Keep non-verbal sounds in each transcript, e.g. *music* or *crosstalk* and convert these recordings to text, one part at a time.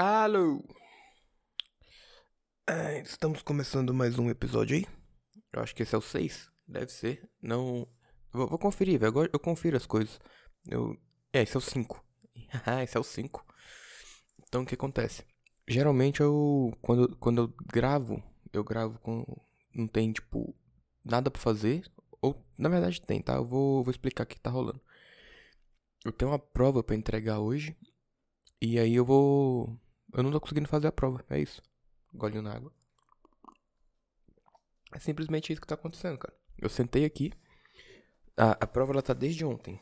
Alô! É, estamos começando mais um episódio aí. Eu acho que esse é o 6. Deve ser. Não. Vou, vou conferir, velho. Agora eu confiro as coisas. Eu. É, esse é o 5. *laughs* Ah, esse é o 5. Então o que acontece? Geralmente eu. Quando, quando eu gravo, eu gravo com. Não tem, tipo, nada pra fazer. Ou, na verdade, tem, tá? Eu vou, vou explicar o que tá rolando. Eu tenho uma prova pra entregar hoje. E aí eu vou. Eu não tô conseguindo fazer a prova, é isso. Golinho na água. É simplesmente isso que tá acontecendo, cara. Eu sentei aqui. A, a prova ela tá desde ontem.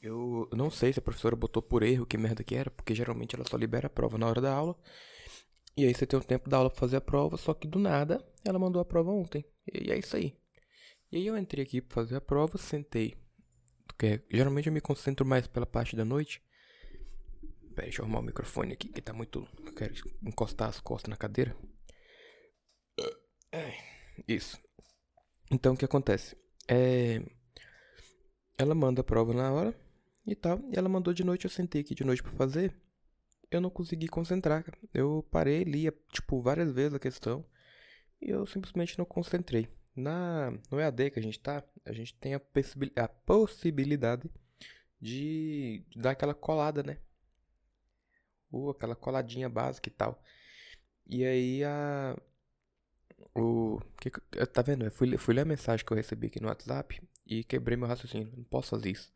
Eu não sei se a professora botou por erro que merda que era, porque geralmente ela só libera a prova na hora da aula. E aí você tem o tempo da aula pra fazer a prova, só que do nada ela mandou a prova ontem. E é isso aí. E aí eu entrei aqui pra fazer a prova, sentei. Porque geralmente eu me concentro mais pela parte da noite. Pera, deixa eu arrumar o microfone aqui, que tá muito. Eu quero encostar as costas na cadeira. Isso. Então o que acontece? É. Ela manda a prova na hora e tal. E ela mandou de noite, eu sentei aqui de noite pra fazer. Eu não consegui concentrar. Eu parei, lia, tipo, várias vezes a questão. E eu simplesmente não concentrei. Na, no EAD que a gente tá, a gente tem a, possibil- a possibilidade de dar aquela colada, né? Aquela coladinha básica e tal. E aí a. O. Que, tá vendo? Eu fui, fui ler a mensagem que eu recebi aqui no WhatsApp e quebrei meu raciocínio. Não posso fazer isso.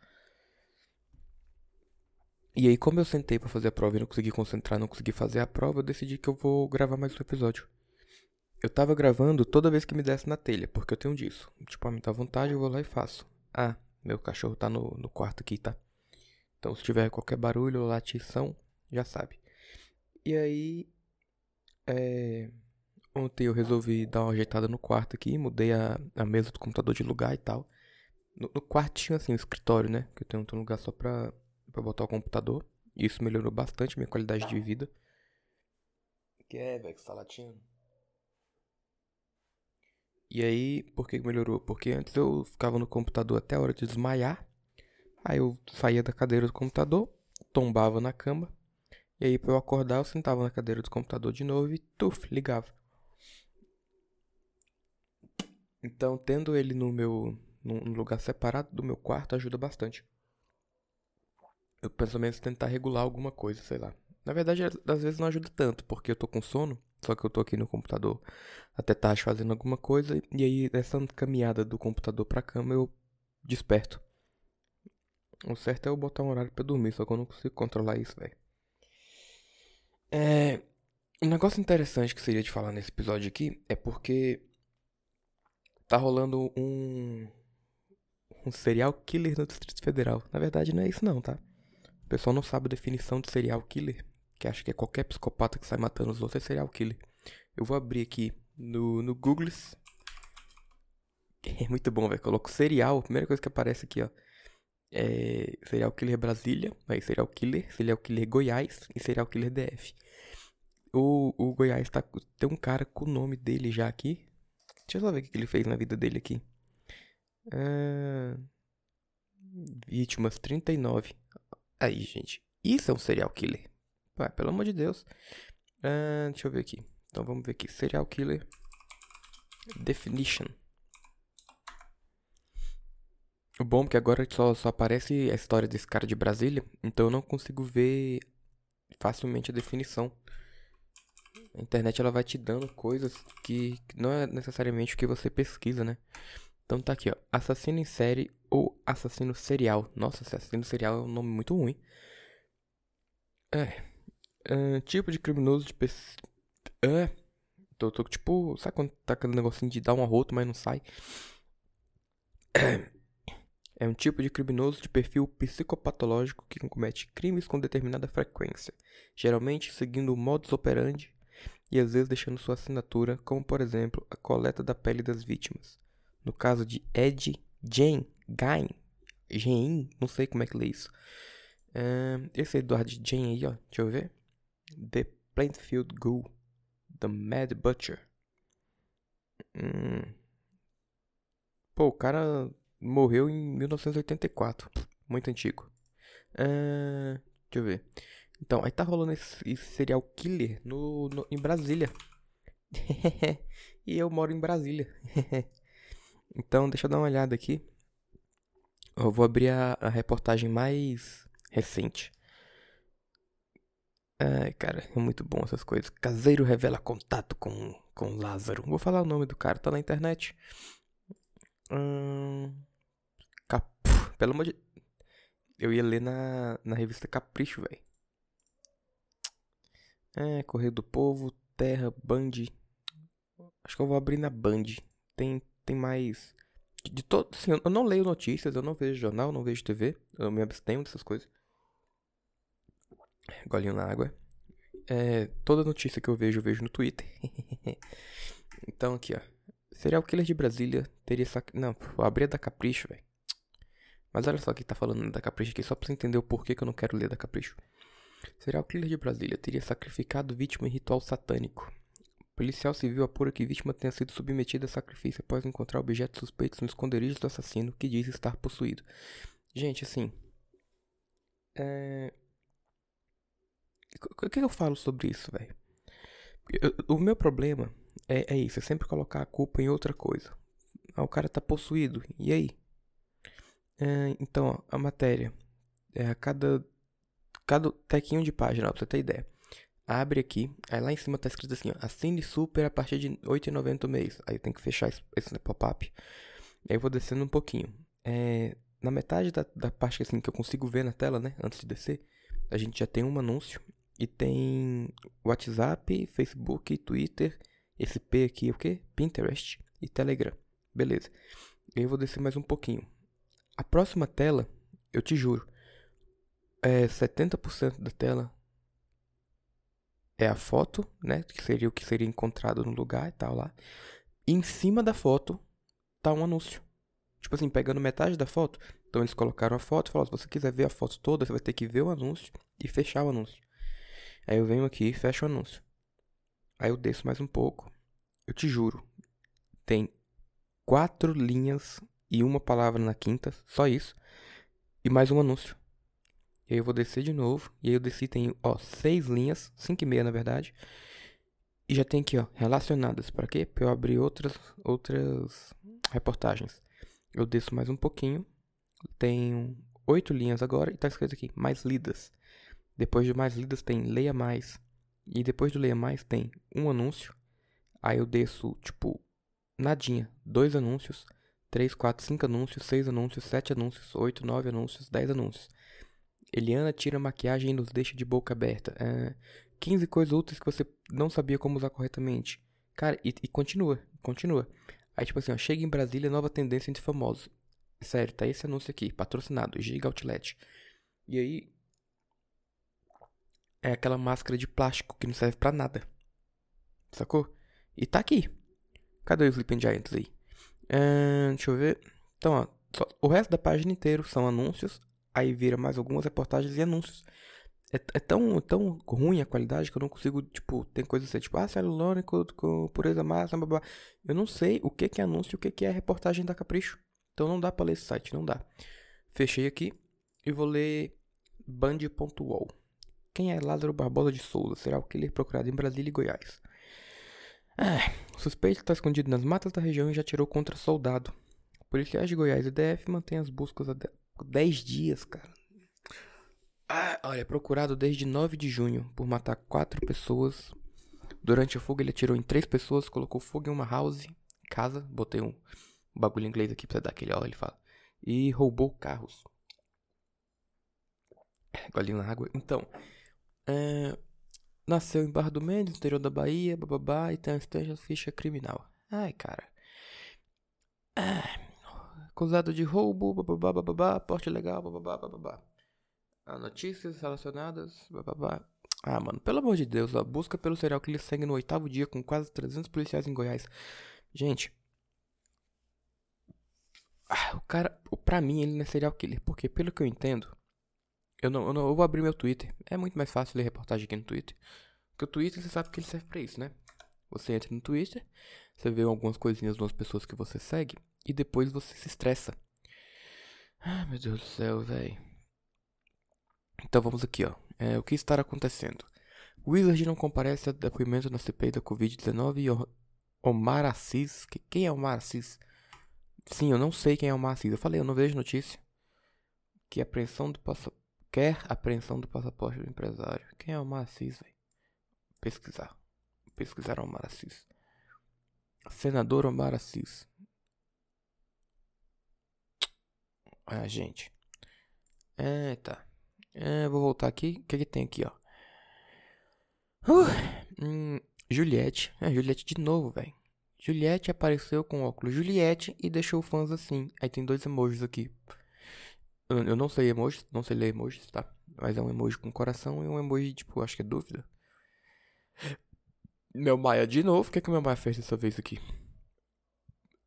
E aí, como eu sentei pra fazer a prova e não consegui concentrar, não consegui fazer a prova, eu decidi que eu vou gravar mais um episódio. Eu tava gravando toda vez que me desse na telha, porque eu tenho disso. Tipo, a me dá vontade, eu vou lá e faço. Ah, meu cachorro tá no, no quarto aqui, tá? Então, se tiver qualquer barulho ou latição, já sabe. E aí, é... Ontem eu resolvi dar uma ajeitada no quarto aqui, mudei a, a mesa do computador de lugar e tal. No, no quarto tinha, assim, escritório, né? Que eu tenho um lugar só pra, pra botar o computador. Isso melhorou bastante minha qualidade de vida. Que é, velho, que você tá latindo? E aí, por que melhorou? Porque antes eu ficava no computador até a hora de desmaiar. Aí eu saía da cadeira do computador, tombava na cama. E aí, pra eu acordar, eu sentava na cadeira do computador de novo e tuf, ligava. Então, tendo ele no meu num lugar separado do meu quarto ajuda bastante. Eu penso menos tentar regular alguma coisa, sei lá. Na verdade, às vezes não ajuda tanto, porque eu tô com sono, só que eu tô aqui no computador até tarde fazendo alguma coisa, e aí nessa caminhada do computador pra cama eu desperto. O certo é eu botar um horário pra dormir, só que eu não consigo controlar isso, velho. É. Um negócio interessante que seria de falar nesse episódio aqui é porque tá rolando um. Um serial killer no Distrito Federal. Na verdade, não é isso, não, tá? O pessoal não sabe a definição de serial killer, que acha que é qualquer psicopata que sai matando os outros é serial killer. Eu vou abrir aqui no, no Google. *laughs* É muito bom, velho. Coloco serial, a primeira coisa que aparece aqui, ó. É serial killer Brasília, aí serial killer, serial killer Goiás e serial killer DF. O, o Goiás tá, tem um cara com o nome dele já aqui. Deixa eu só ver o que ele fez na vida dele aqui. Ah, vítimas 39. Aí, gente. Isso é um serial killer. Ué, pelo amor de Deus. Ah, deixa eu ver aqui. Então vamos ver aqui. Serial killer. Definition. O bom é que agora só, só aparece a história desse cara de Brasília. Então eu não consigo ver facilmente a definição. A internet ela vai te dando coisas que não é necessariamente o que você pesquisa, né? Então tá aqui, ó. Assassino em série ou assassino serial. Nossa, assassino serial é um nome muito ruim. É. Ahn, tipo de criminoso de pes... É. Tô, tô tipo. Sabe quando tá aquele negocinho de dar um arroto, mas não sai? *clears throat* É um tipo de criminoso de perfil psicopatológico que comete crimes com determinada frequência, geralmente seguindo o modus operandi e às vezes deixando sua assinatura, como por exemplo a coleta da pele das vítimas. No caso de Ed Jane Gain, Jean, não sei como é que lê isso. Ahn, esse Edward Jane aí, ó, deixa eu ver. The Plainfield Ghoul, The Mad Butcher. Hum. Pô, o cara morreu em 1984. Muito antigo. Ah, deixa eu ver. Então, aí tá rolando esse, esse serial killer no, no, em Brasília. *laughs* e eu moro em Brasília. *laughs* então, deixa eu dar uma olhada aqui. Eu vou abrir a, a reportagem mais recente. Ai, cara, é muito bom essas coisas. Caseiro revela contato com, com Lázaro. Vou falar o nome do cara, tá na internet. Hum, cap... Pelo amor de. Eu ia ler na, na revista Capricho, velho. É, Correio do Povo, Terra, Band. Acho que eu vou abrir na Band. Tem, tem mais. De todo, assim, eu não leio notícias, eu não vejo jornal, não vejo TV. Eu me abstenho dessas coisas. Golinho na água. É, toda notícia que eu vejo, eu vejo no Twitter. *laughs* então aqui, ó. Serial killer de Brasília teria sac... Não, vou abrir a da Capricho, velho. Mas olha só que tá falando da Capricho aqui, só pra você entender o porquê que eu não quero ler da Capricho. Serial killer de Brasília teria sacrificado vítima em ritual satânico. Policial civil apura que vítima tenha sido submetida a sacrifício após encontrar objetos suspeitos no esconderijo do assassino que diz estar possuído. Gente, assim. É... O que eu falo sobre isso, velho? O meu problema é, é isso, é sempre colocar a culpa em outra coisa. Ah, o cara tá possuído, e aí? É, então, ó, a matéria. É, cada, cada tequinho de página, ó, pra você ter ideia. Abre aqui, aí lá em cima tá escrito assim, ó, assine super a partir de R$ 8,90 o mês. Aí tem que fechar esse, esse pop-up. Aí eu vou descendo um pouquinho. É, na metade da, da parte assim, que eu consigo ver na tela, né, antes de descer, a gente já tem um anúncio. E tem WhatsApp, Facebook, Twitter, esse P aqui, o que? Pinterest e Telegram. Beleza. Eu vou descer mais um pouquinho. A próxima tela, eu te juro, é 70% da tela é a foto, né? Que seria o que seria encontrado no lugar e tal lá. E em cima da foto tá um anúncio. Tipo assim, pegando metade da foto. Então eles colocaram a foto e falaram: se você quiser ver a foto toda, você vai ter que ver o anúncio e fechar o anúncio. Aí eu venho aqui e fecho o anúncio. Aí eu desço mais um pouco. Eu te juro. Tem quatro linhas e uma palavra na quinta, só isso. E mais um anúncio. E aí eu vou descer de novo. E aí eu desci, tem, ó, seis linhas, cinco e meia na verdade. E já tem aqui, ó, relacionadas. Para quê? Para eu abrir outras, outras reportagens. Eu desço mais um pouquinho. Tenho oito linhas agora e tá escrito aqui, mais lidas. Depois de mais lidas tem leia mais. E depois do leia mais tem um anúncio. Aí eu desço, tipo, nadinha. Dois anúncios. Três, quatro, cinco anúncios. Seis anúncios. Sete anúncios. Oito, nove anúncios. Dez anúncios. Eliana tira maquiagem e nos deixa de boca aberta. É, 15 coisas úteis que você não sabia como usar corretamente. Cara, e, e continua, continua. Aí, tipo assim, ó, chega em Brasília, nova tendência entre famosos. Sério, tá esse anúncio aqui, patrocinado, Giga Outlet. E aí, é aquela máscara de plástico que não serve para nada. Sacou? E tá aqui. Cadê os Sleeping Giants aí? Deixa eu ver. Então, ó, só, o resto da página inteira são anúncios. Aí vira mais algumas reportagens e anúncios. É, é, tão, tão ruim a qualidade que eu não consigo, tipo, tem coisas assim, tipo, ah, celulônico com pureza máxima, blá, blá. Eu não sei o que, que é anúncio e o que, que é reportagem da Capricho. Então não dá pra ler esse site, não dá. Fechei aqui e vou ler band.wall. Quem é Lázaro Barbosa de Souza? Será o killer procurado em Brasília e Goiás. Ah, o suspeito está escondido nas matas da região e já tirou contra soldado. Policiais de Goiás e DF mantêm as buscas há 10 dias, cara. Ah, olha, é procurado desde 9 de junho por matar 4 pessoas. Durante a fuga, ele atirou em 3 pessoas, colocou fogo em uma house, casa, botei um bagulho em inglês aqui pra dar aquele ó, ele fala. E roubou carros. Golinho na água. Então, é, nasceu em Barra do Mendes, interior da Bahia, bababá, e tem uma ficha criminal. Ai, cara. Ah, acusado de roubo, bababá, bababá, porte legal, bababá, bababá. Ah, notícias relacionadas, bababá. Ah, mano, pelo amor de Deus, a busca pelo serial killer segue no oitavo dia com quase 300 policiais em Goiás. Gente, ah, o cara, pra mim, ele não é serial killer, porque pelo que eu entendo, eu não, eu não eu vou abrir meu Twitter. É muito mais fácil ler reportagem aqui no Twitter. Porque o Twitter você sabe que ele serve pra isso, né? Você entra no Twitter, você vê algumas coisinhas das pessoas que você segue e depois você se estressa. Ah, meu Deus do céu, velho. Então vamos aqui, ó. É, o que está acontecendo? Wizard não comparece a depoimento na CPI da Covid-19 e Omar Assis. Que, quem é Omar Assis? Sim, eu não sei quem é Omar Assis. Eu falei, eu não vejo notícia. Que apreensão do passaporte. Quer apreensão do passaporte do empresário. Quem é Omar Assis, velho? Pesquisar. Pesquisar Omar Assis. Senador Omar Assis. Ah, gente. É, tá. É, vou voltar aqui. O que, que tem aqui, ó? Uh, hum, Juliette. É, Juliette de novo, velho. Juliette apareceu com óculos Juliette e deixou fãs assim. Aí tem dois emojis aqui. Eu, não sei emojis, não sei ler emojis, tá? Mas é um emoji com coração e um emoji, tipo, acho que é dúvida. Meu Maia de novo. O que, é que meu Maia fez dessa vez aqui?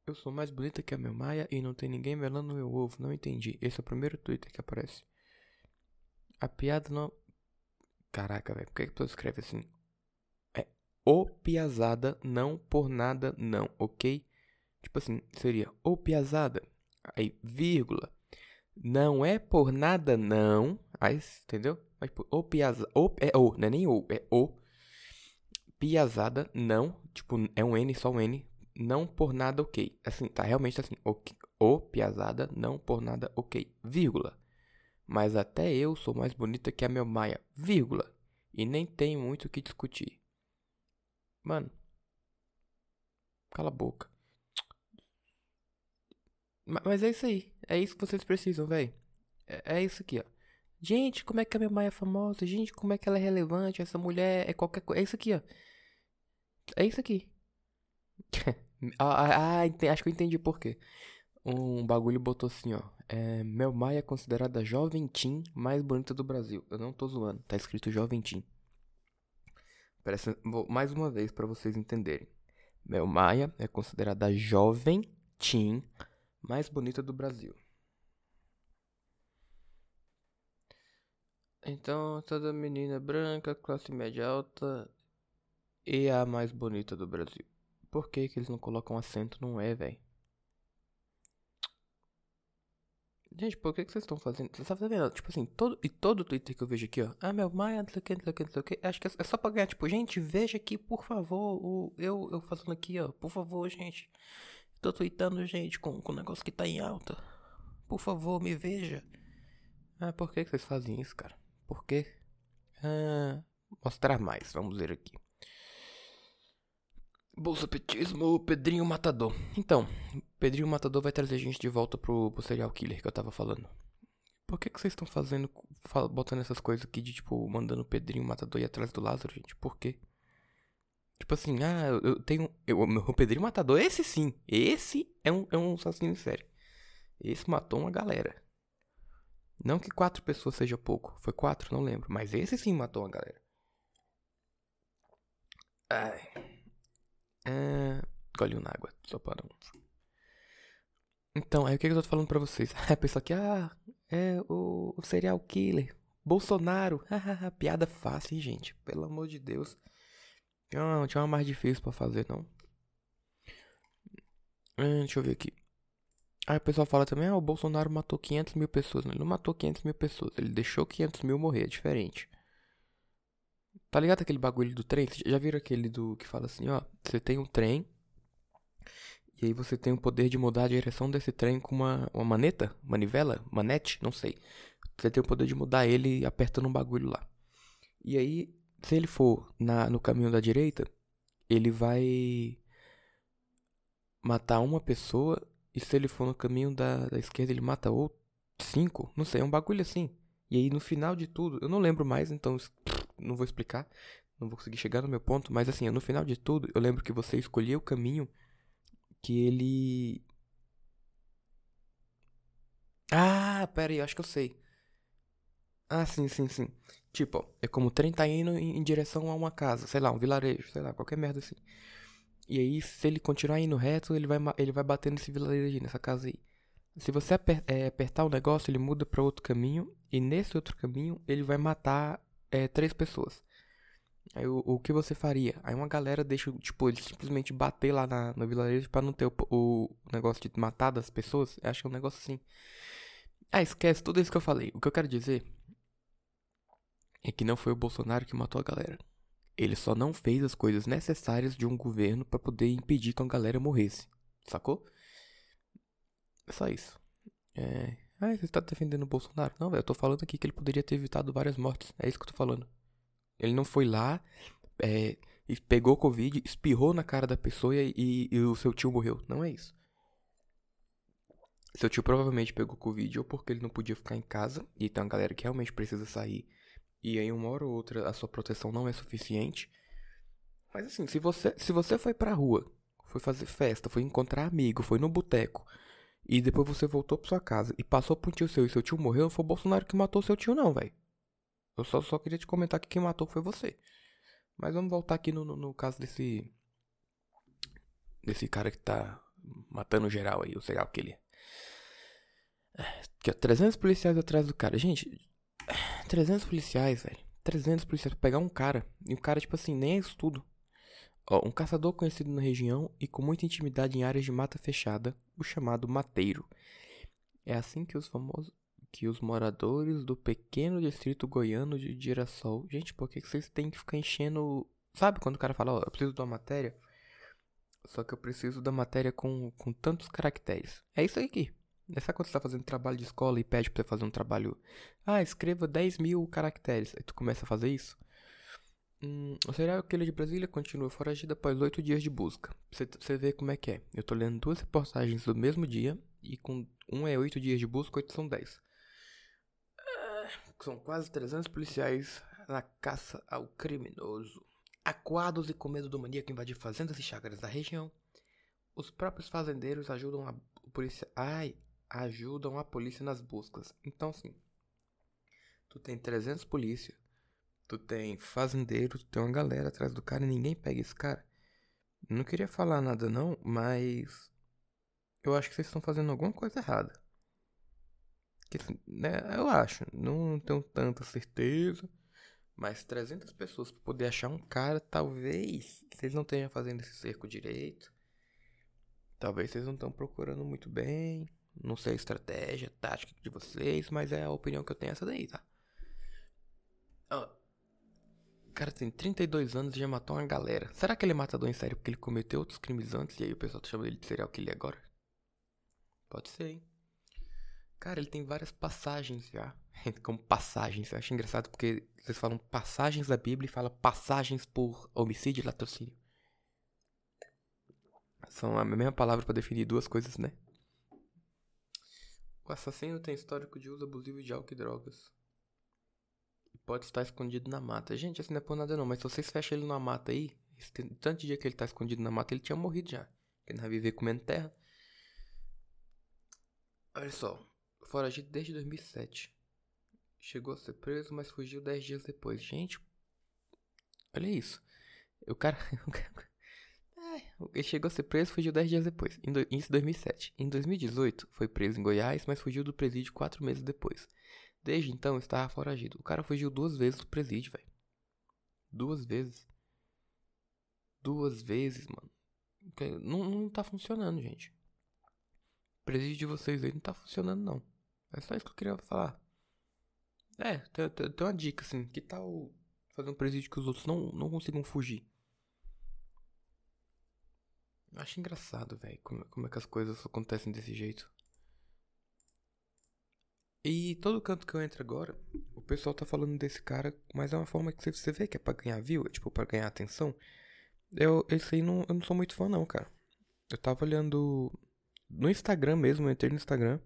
Eu sou mais bonita que a meu Maia e não tem ninguém melando meu ovo. Não entendi. Esse é o primeiro Twitter que aparece. A piada não. Caraca, velho. Por que, que a pessoa escreve assim? É o piazada, não por nada, não, ok? Tipo assim, seria o piazada. Aí, vírgula. Não é por nada, não. Aí, entendeu? Mas, tipo, o piazada. É o, não é nem o, é o. Piazada, não. Tipo, é um N, só um N. Não por nada, ok. Assim, tá realmente assim. O, o piazada, não por nada, ok. Vírgula. Mas até eu sou mais bonita que a meu Maia, vírgula. E nem tenho muito o que discutir. Mano. Cala a boca. Mas é isso aí. É isso que vocês precisam, velho. É, é, isso aqui, ó. Gente, como é que a minha Maia é famosa? Gente, como é que ela é relevante? Essa mulher é qualquer coisa. É isso aqui, ó. É isso aqui. *laughs* ah, ah, ah acho que eu entendi por quê. Um bagulho botou assim, ó. É, é considerada jovem teen mais bonita do Brasil. Eu não tô zoando, tá escrito jovem teen. Parece, vou, mais uma vez para vocês entenderem. Mel Maia é considerada a jovem teen mais bonita do Brasil. Então, toda menina branca, classe média alta e a mais bonita do Brasil. Por que, que eles não colocam acento? Não é, velho. Gente, por que, que vocês estão fazendo? Você tá vendo? Tipo assim, todo, e todo Twitter que eu vejo aqui, ó. Ah, meu Maia, não sei o que, não sei o que, não sei o que. Acho que é, é só pra ganhar, tipo, gente, veja aqui, por favor. O, eu, eu fazendo aqui, ó. Por favor, gente. Tô tweetando, gente, com, com o negócio que tá em alta. Por favor, me veja. Ah, por que, que vocês fazem isso, cara? Por quê? Ah, mostrar mais, vamos ver aqui. Bolsopetismo, Pedrinho Matador. Então, Pedrinho Matador vai trazer gente de volta pro, pro serial killer que eu tava falando. Por que, que vocês estão fazendo, botando essas coisas aqui de tipo, mandando o Pedrinho Matador ir atrás do Lázaro, gente? Por quê? Tipo assim, ah, eu tenho. Eu, o Pedrinho Matador, esse sim. Esse é um, é um assassino sério. Esse matou uma galera. Não que quatro pessoas seja pouco. Foi quatro, não lembro. Mas esse sim matou uma galera. Ai. É... Golinho na água, só para um. Então, aí o que, eu tô falando pra vocês? *laughs* A pessoa que, ah, é o, o serial killer, Bolsonaro, *laughs* piada fácil, hein, gente? Pelo amor de Deus. Não, tinha uma mais difícil pra fazer, não. Hum, deixa eu ver aqui. Aí o pessoal fala também, ah, o Bolsonaro matou 500 mil pessoas. Não, ele não matou 500 mil pessoas, ele deixou 500 mil morrer, é diferente. Tá ligado aquele bagulho do trem? Já viram aquele do que fala assim, ó, você tem um trem e aí você tem o poder de mudar a direção desse trem com uma, uma maneta, manivela, manete, não sei. Você tem o poder de mudar ele apertando um bagulho lá. E aí, se ele for na, no caminho da direita, ele vai matar uma pessoa e se ele for no caminho da, da esquerda ele mata ou cinco, não sei, é um bagulho assim. E aí no final de tudo, eu não lembro mais, então não vou explicar, não vou conseguir chegar no meu ponto, mas assim, no final de tudo, eu lembro que você escolheu o caminho que ele. Ah, pera aí, acho que eu sei. Ah, sim, sim, sim. Tipo, é como o trem tá indo em, direção a uma casa, sei lá, um vilarejo, sei lá, qualquer merda assim. E aí, se ele continuar indo reto, ele vai, ele vai bater nesse vilarejo, nessa casa aí. Se você aper, é, apertar o negócio, ele muda para outro caminho. E nesse outro caminho, ele vai matar é, três pessoas. Aí o, o que você faria? Aí uma galera deixa, tipo, ele simplesmente bater lá na, no vilarejo pra não ter o, o negócio de matar das pessoas. Eu acho que é um negócio assim. Ah, esquece tudo isso que eu falei. O que eu quero dizer é que não foi o Bolsonaro que matou a galera. Ele só não fez as coisas necessárias de um governo para poder impedir que a galera morresse. Sacou? É só isso. É. Ah, você tá defendendo o Bolsonaro? Não, velho, eu tô falando aqui que ele poderia ter evitado várias mortes. É isso que eu tô falando. Ele não foi lá, é, pegou Covid, espirrou na cara da pessoa e, e, e o seu tio morreu. Não é isso. Seu tio provavelmente pegou Covid ou porque ele não podia ficar em casa e tem uma galera que realmente precisa sair e aí uma hora ou outra a sua proteção não é suficiente. Mas assim, se você, se você foi pra rua, foi fazer festa, foi encontrar amigo, foi no boteco, e depois você voltou pra sua casa e passou pro tio seu e seu tio morreu, não foi o Bolsonaro que matou seu tio não, velho. Eu só, só queria te comentar que quem matou foi você. Mas vamos voltar aqui no, no, no caso desse. Desse cara que tá matando geral aí, o serial killer. É, que é 300 policiais atrás do cara. Gente, 300 policiais, velho. 300 policiais pra pegar um cara. E o cara, tipo assim, nem é estudo. Ó, um caçador conhecido na região e com muita intimidade em áreas de mata fechada, o chamado mateiro. É assim que os famosos que os moradores do pequeno distrito goiano de Girassol. Gente, por que vocês têm que ficar enchendo. Sabe quando o cara fala, ó, eu preciso de uma matéria? Só que eu preciso da matéria com, com tantos caracteres. É isso aqui. É sabe quando você tá fazendo trabalho de escola e pede pra você fazer um trabalho? Ah, escreva 10 mil caracteres. Aí tu começa a fazer isso. Hum, o serial killer de Brasília continua foragido após oito dias de busca. Você, você vê como é que é. Eu tô lendo duas reportagens do mesmo dia. E com um é oito dias de busca, oito são dez. Ah, são quase 300 policiais na caça ao criminoso. Aquados e com medo do maníaco invadir fazendas e chácaras da região. Os próprios fazendeiros ajudam a polícia. Ai, ajudam a polícia nas buscas. Então, assim, tu tem 300 polícia, tu tem fazendeiro, tu tem uma galera atrás do cara e ninguém pega esse cara. Não queria falar nada não, mas eu acho que vocês estão fazendo alguma coisa errada. Que, né, eu acho, não tenho tanta certeza, mas 300 pessoas para poder achar um cara, talvez vocês não estejam fazendo esse cerco direito. Talvez vocês não estão procurando muito bem. Não sei a estratégia, a tática de vocês, mas é a opinião que eu tenho essa daí, tá? O cara tem 32 anos e já matou uma galera. Será que ele é matador em série porque ele cometeu outros crimes antes e aí o pessoal tá chamando ele de serial killer agora? Pode ser, hein? Cara, ele tem várias passagens já. *laughs* Como passagens. Eu acho engraçado porque vocês falam passagens da Bíblia e falam passagens por homicídio e latrocínio. São a mesma palavra para definir duas coisas, né? O assassino tem histórico de uso abusivo de álcool e drogas. E pode estar escondido na mata. Gente, assim não é por nada não, mas se vocês fecham ele na mata aí, tanto dia que ele tá escondido na mata, ele tinha morrido já. Ele não vai viver comendo terra. Olha só, foragido desde 2007. Chegou a ser preso, mas fugiu 10 dias depois. Gente, olha isso. O cara, *laughs* Ele chegou a ser preso e fugiu 10 dias depois, em do, em 2007. Em 2018, foi preso em Goiás, mas fugiu do presídio 4 meses depois. Desde então, estava foragido. O cara fugiu duas vezes do presídio, velho. Duas vezes. Duas vezes, mano. Não, não tá funcionando, gente. O presídio de vocês aí não tá funcionando, não. É só isso que eu queria falar. É, tem, tem, tem uma dica, assim. Que tal fazer um presídio que os outros não, não consigam fugir? Eu acho engraçado, velho, como, como é que as coisas acontecem desse jeito. E todo canto que eu entro agora, o pessoal tá falando desse cara, mas é uma forma que você vê que é pra ganhar view, é tipo pra ganhar atenção. Eu, esse aí não, eu não sou muito fã não, cara. Eu tava olhando no Instagram mesmo, eu entrei no Instagram.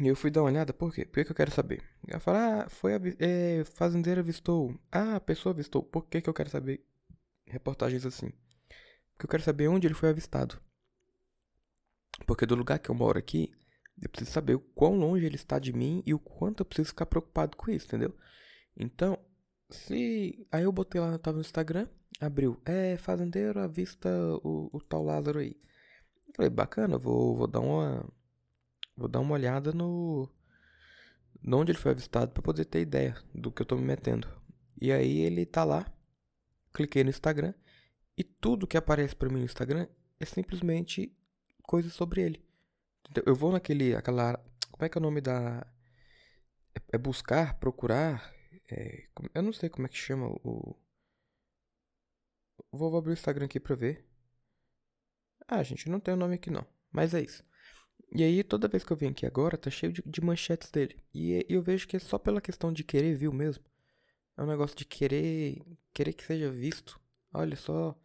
E eu fui dar uma olhada, por quê? Por que, que eu quero saber? Ela fala, ah, foi a é, fazendeira avistou. Ah, a pessoa avistou. Por que, que eu quero saber reportagens assim? Porque eu quero saber onde ele foi avistado. Porque do lugar que eu moro aqui, eu preciso saber o quão longe ele está de mim e o quanto eu preciso ficar preocupado com isso, entendeu? Então, se. Aí eu botei lá, tava no Instagram, abriu. É, fazendeiro, avista o, o tal Lázaro aí. Eu falei, bacana, vou, vou dar uma. Vou dar uma olhada no. Onde ele foi avistado para poder ter ideia do que eu tô me metendo. E aí ele tá lá. Cliquei no Instagram. E tudo que aparece para mim no Instagram é simplesmente coisas sobre ele. Eu vou naquele, aquela, como é que é o nome da É, é buscar, procurar. É, eu não sei como é que chama o. Vou abrir o Instagram aqui pra ver. Ah, gente, não tem o nome aqui não. Mas é isso. E aí, toda vez que eu venho aqui agora, tá cheio de, de manchetes dele. E, e eu vejo que é só pela questão de querer view mesmo. É um negócio de querer. Querer que seja visto. Olha só.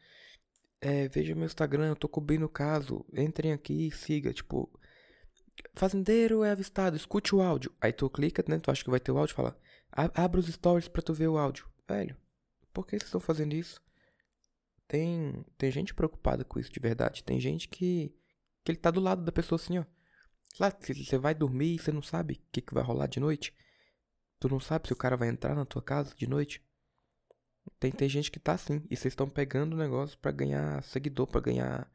É, veja meu Instagram, eu tô cobrindo o caso. Entrem aqui e siga. Tipo. Fazendeiro é avistado, escute o áudio. Aí tu clica, né? Tu acha que vai ter o áudio fala. Abra os stories pra tu ver o áudio. Velho, por que vocês estão fazendo isso? Tem, tem gente preocupada com isso de verdade. Tem gente que, que ele tá do lado da pessoa assim, ó. Lá, você vai dormir e você não sabe o que, que vai rolar de noite. Tu não sabe se o cara vai entrar na tua casa de noite. Tem, tem gente que tá assim. E vocês estão pegando o negócio para ganhar seguidor, para ganhar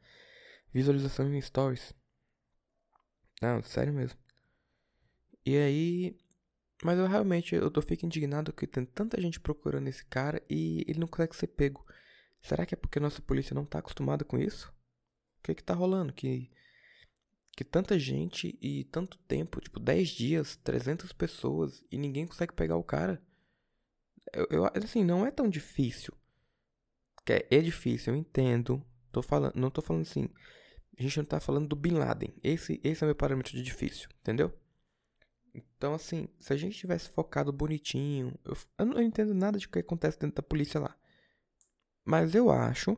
visualização em stories. Não, sério mesmo. E aí. Mas eu realmente eu tô fico indignado que tem tanta gente procurando esse cara e ele não consegue ser pego. Será que é porque nossa polícia não tá acostumada com isso? O que que tá rolando? Que, que tanta gente e tanto tempo, tipo 10 dias, 300 pessoas e ninguém consegue pegar o cara? Eu, eu assim, não é tão difícil. É, é difícil, eu entendo. Tô falando, não tô falando assim. A gente não tá falando do Bin Laden. Esse, esse é o meu parâmetro de difícil, entendeu? Então, assim, se a gente tivesse focado bonitinho. Eu, eu não entendo nada de que acontece dentro da polícia lá. Mas eu acho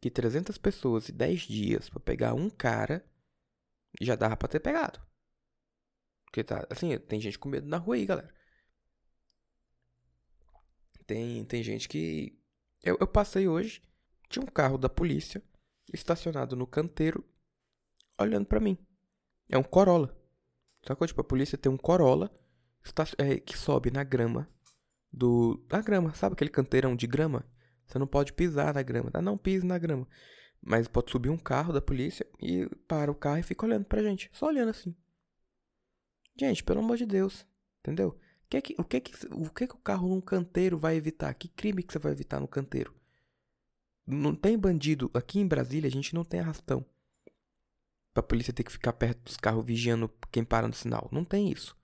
que 300 pessoas e 10 dias para pegar um cara já dava pra ter pegado. Porque tá, assim, tem gente com medo na rua aí, galera. Tem, tem gente que. Eu, eu passei hoje, tinha um carro da polícia estacionado no canteiro, olhando para mim. É um Corolla. Sacou? Tipo, a polícia tem um Corolla é, que sobe na grama do. Na grama, sabe aquele canteirão de grama? Você não pode pisar na grama, tá? Não pise na grama. Mas pode subir um carro da polícia e para o carro e fica olhando pra gente. Só olhando assim. Gente, pelo amor de Deus. Entendeu? O que, que, o, que, que, o que, que o carro num canteiro vai evitar? Que crime que você vai evitar no canteiro? Não tem bandido. Aqui em Brasília a gente não tem arrastão. Pra polícia ter que ficar perto dos carros vigiando quem para no sinal. Não tem isso.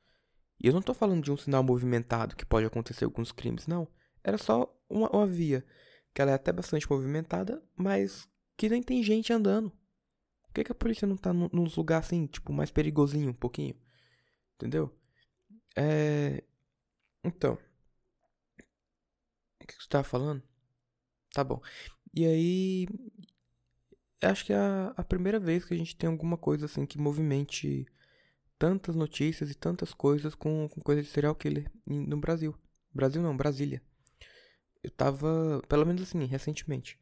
E eu não tô falando de um sinal movimentado que pode acontecer alguns crimes, não. Era só uma, uma via que ela é até bastante movimentada, mas que nem tem gente andando. Por que, que a polícia não tá nos lugares assim, tipo, mais perigosinho um pouquinho? Entendeu? É. Então. O que, você tava falando? Tá bom. E aí. Acho que é a, a primeira vez que a gente tem alguma coisa assim que movimente tantas notícias e tantas coisas com, com coisa de serial killer no Brasil. Brasil não, Brasília. Eu tava, pelo menos assim, recentemente.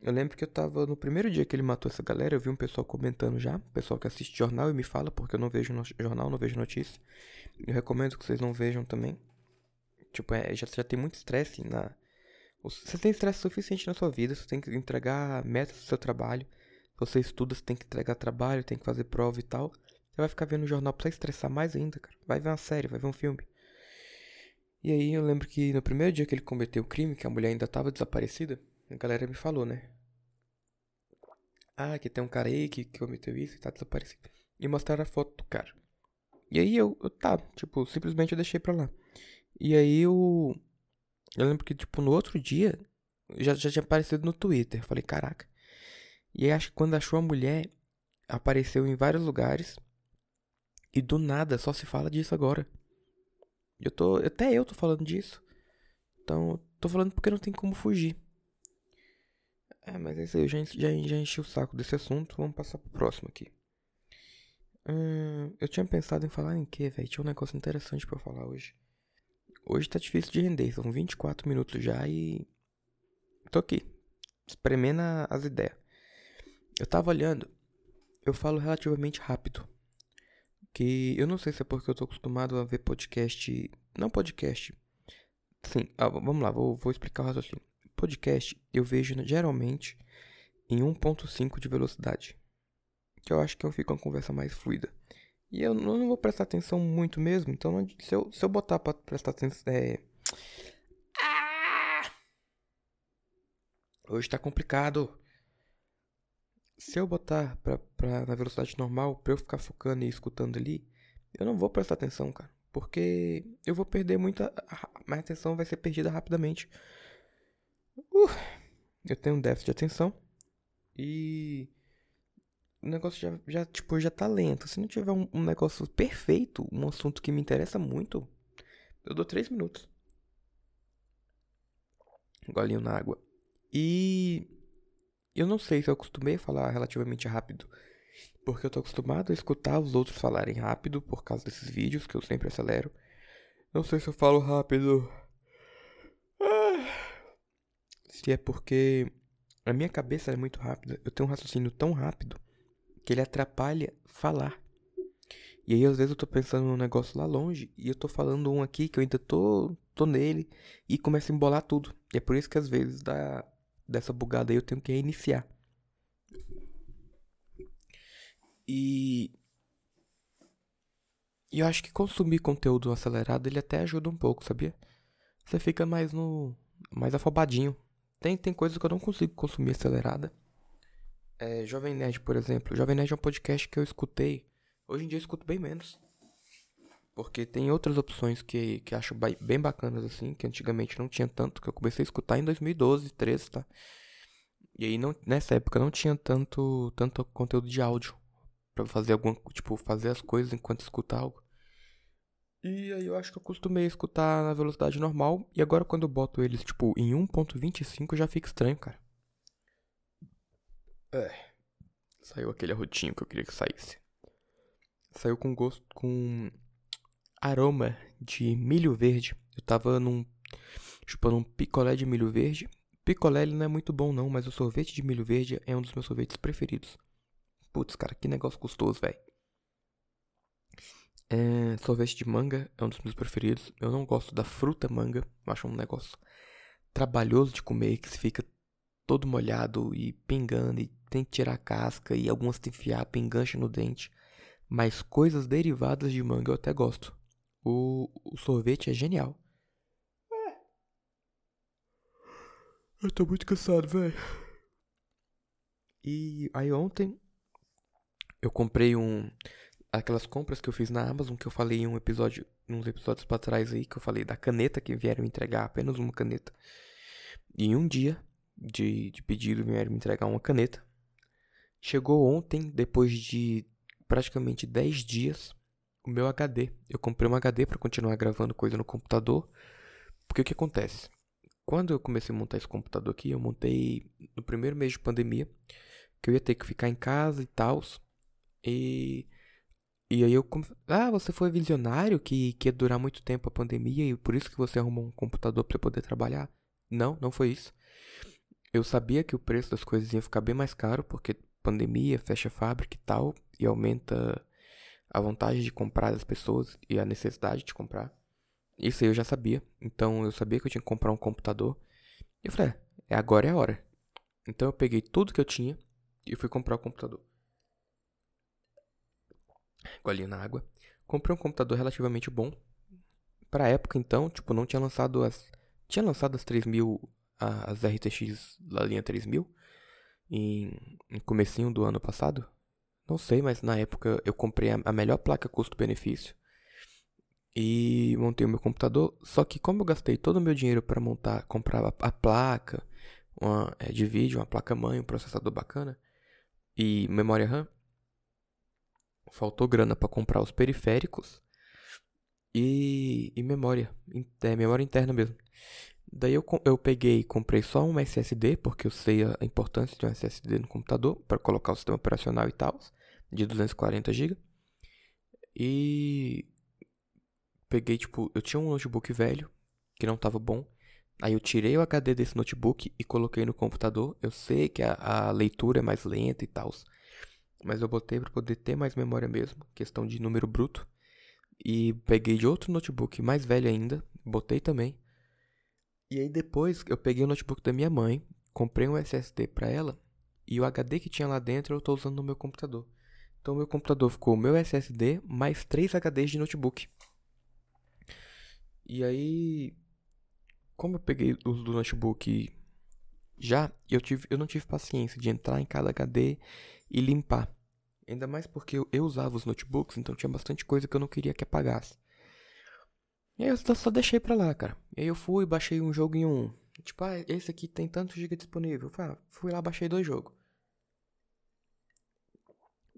Eu lembro que eu tava no primeiro dia que ele matou essa galera, eu vi um pessoal comentando já, pessoal que assiste jornal e me fala, porque eu não vejo no jornal, não vejo notícia. Eu recomendo que vocês não vejam também. Tipo, é, já, já tem muito estresse na. Você tem estresse suficiente na sua vida, você tem que entregar metas do seu trabalho. Você estuda, você tem que entregar trabalho, tem que fazer prova e tal. Você vai ficar vendo o jornal pra estressar mais ainda, cara. Vai ver uma série, vai ver um filme. E aí eu lembro que no primeiro dia que ele cometeu o crime, que a mulher ainda estava desaparecida, a galera me falou, né? Ah, que tem um cara aí que, que cometeu isso e tá desaparecido. E mostraram a foto do cara. E aí eu, eu tá, tipo, simplesmente eu deixei pra lá. E aí eu. Eu lembro que, tipo, no outro dia, já, já tinha aparecido no Twitter. Falei, caraca. E aí acho que quando achou a mulher, apareceu em vários lugares. E do nada só se fala disso agora. Eu tô, até eu tô falando disso. Então, tô falando porque não tem como fugir. É, mas é isso aí, eu já, já, já enchi o saco desse assunto. Vamos passar pro próximo aqui. Hum, eu tinha pensado em falar em quê, velho? Tinha um negócio interessante para falar hoje. Hoje tá difícil de render, são 24 minutos já e. Tô aqui, espremendo as ideias. Eu tava olhando, eu falo relativamente rápido que eu não sei se é porque eu tô acostumado a ver podcast. Não podcast. Sim, ah, vamos lá, vou, vou explicar o raciocínio. Podcast eu vejo geralmente em 1.5 de velocidade. Que eu acho que eu fico uma conversa mais fluida. E eu não vou prestar atenção muito mesmo, então se eu, se eu botar pra prestar atenção. É... Ah! Hoje tá complicado se eu botar pra, pra, na velocidade normal, pra eu ficar focando e escutando ali, eu não vou prestar atenção, cara. Porque eu vou perder muita. Minha atenção vai ser perdida rapidamente. Uh, eu tenho um déficit de atenção. E. O negócio já, já, tipo, já tá lento. Se não tiver um, um negócio perfeito, um assunto que me interessa muito, eu dou três minutos. Golinho na água. E. Eu não sei se eu acostumei a falar relativamente rápido porque eu tô acostumado a escutar os outros falarem rápido por causa desses vídeos que eu sempre acelero. Não sei se eu falo rápido. Se é porque a minha cabeça é muito rápida. Eu tenho um raciocínio tão rápido que ele atrapalha falar. E aí às vezes eu tô pensando num negócio lá longe e eu tô falando um aqui que eu ainda tô, tô nele e começa a embolar tudo. E é por isso que às vezes dá dessa bugada aí eu tenho que reiniciar. E. E eu acho que consumir conteúdo acelerado ele até ajuda um pouco, sabia? Você fica mais no. mais afobadinho. Tem, tem coisas que eu não consigo consumir acelerada. É, Jovem Nerd, por exemplo. Jovem Nerd é um podcast que eu escutei. Hoje em dia eu escuto bem menos. Porque tem outras opções que, que acho bem bacanas, assim, que antigamente não tinha tanto, que eu comecei a escutar em 2012, 2013, tá? E aí não, nessa época não tinha tanto, tanto conteúdo de áudio para fazer alguma, tipo, fazer as coisas enquanto escutar algo. E aí eu acho que eu costumei escutar na velocidade normal e agora quando eu boto eles tipo em 1.25 já fica estranho, cara. É. Saiu aquele arrotinho que eu queria que saísse. Saiu com gosto com aroma de milho verde. Eu tava num chupando um picolé de milho verde. Picolé ele não é muito bom não, mas o sorvete de milho verde é um dos meus sorvetes preferidos. Putz, cara, que negócio gostoso, velho. É, sorvete de manga é um dos meus preferidos. Eu não gosto da fruta manga. Eu acho um negócio trabalhoso de comer, que se fica todo molhado e pingando, e tem que tirar a casca, e algumas tem que enfiar, pingancha no dente. Mas coisas derivadas de manga eu até gosto. O, o sorvete é genial. Eu tô muito cansado, velho. E aí ontem eu comprei um. Aquelas compras que eu fiz na Amazon, que eu falei em um episódio, uns episódios para trás aí, que eu falei da caneta que vieram entregar, apenas uma caneta. E em um dia de, de pedido vieram me entregar uma caneta. Chegou ontem, depois de praticamente 10 dias, o meu HD. Eu comprei um HD para continuar gravando coisa no computador. Porque o que acontece? Quando eu comecei a montar esse computador aqui, eu montei no primeiro mês de pandemia, que eu ia ter que ficar em casa e tal. E, e aí eu. Ah, você foi visionário que, que ia durar muito tempo a pandemia e por isso que você arrumou um computador para poder trabalhar? Não, não foi isso. Eu sabia que o preço das coisas ia ficar bem mais caro porque pandemia, fecha fábrica e tal, e aumenta a vontade de comprar das pessoas e a necessidade de comprar. Isso aí eu já sabia. Então eu sabia que eu tinha que comprar um computador. E eu falei, é, agora é a hora. Então eu peguei tudo que eu tinha e fui comprar o computador golinho na água. Comprei um computador relativamente bom. Pra época, então, tipo, não tinha lançado as... Tinha lançado as 3000, as RTX da linha 3000 em, em comecinho do ano passado. Não sei, mas na época eu comprei a, a melhor placa custo-benefício e montei o meu computador. Só que como eu gastei todo o meu dinheiro para montar, comprar a, a placa uma, é, de vídeo, uma placa mãe, um processador bacana e memória RAM, faltou grana para comprar os periféricos e, e memória, é, memória interna mesmo. Daí eu, eu peguei e comprei só um SSD, porque eu sei a importância de um SSD no computador, para colocar o sistema operacional e tal, de 240 GB. E peguei, tipo, eu tinha um notebook velho, que não tava bom. Aí eu tirei o HD desse notebook e coloquei no computador. Eu sei que a, a leitura é mais lenta e tal. Mas eu botei para poder ter mais memória mesmo, questão de número bruto. E peguei de outro notebook mais velho ainda, botei também. E aí depois eu peguei o notebook da minha mãe, comprei um SSD para ela e o HD que tinha lá dentro eu tô usando no meu computador. Então meu computador ficou meu SSD mais 3 HDs de notebook. E aí como eu peguei os do notebook já, eu tive eu não tive paciência de entrar em cada HD e limpar. Ainda mais porque eu, eu usava os notebooks, então tinha bastante coisa que eu não queria que apagasse. E aí eu só, só deixei pra lá, cara. E aí eu fui, baixei um jogo em um. Tipo, ah, esse aqui tem tanto giga disponível. Ah, fui lá, baixei dois jogos.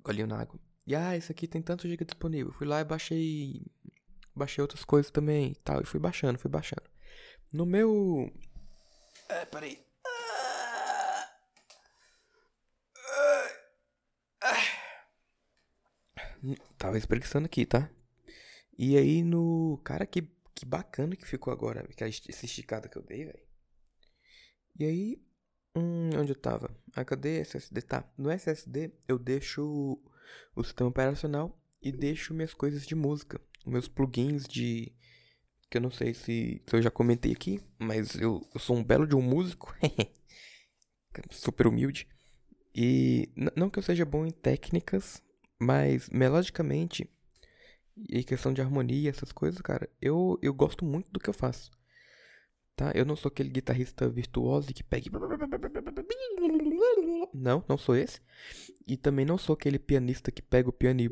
Golinho na água. E ah, esse aqui tem tanto giga disponível. Fui lá e baixei. Baixei outras coisas também e tal. E fui baixando, fui baixando. No meu. É, peraí. Tava espreguiçando aqui, tá? E aí no. Cara, que, que bacana que ficou agora. Essa esticada que eu dei, velho. E aí. Hum, onde eu tava? Ah, cadê SSD? Tá. No SSD eu deixo o sistema operacional e deixo minhas coisas de música. Meus plugins de. Que eu não sei se, se eu já comentei aqui, mas eu, eu sou um belo de um músico. *laughs* Super humilde. E não que eu seja bom em técnicas, mas melodicamente e questão de harmonia, essas coisas, cara, eu, eu gosto muito do que eu faço. Tá? Eu não sou aquele guitarrista virtuoso que pega. Não, não sou esse. E também não sou aquele pianista que pega o piano e.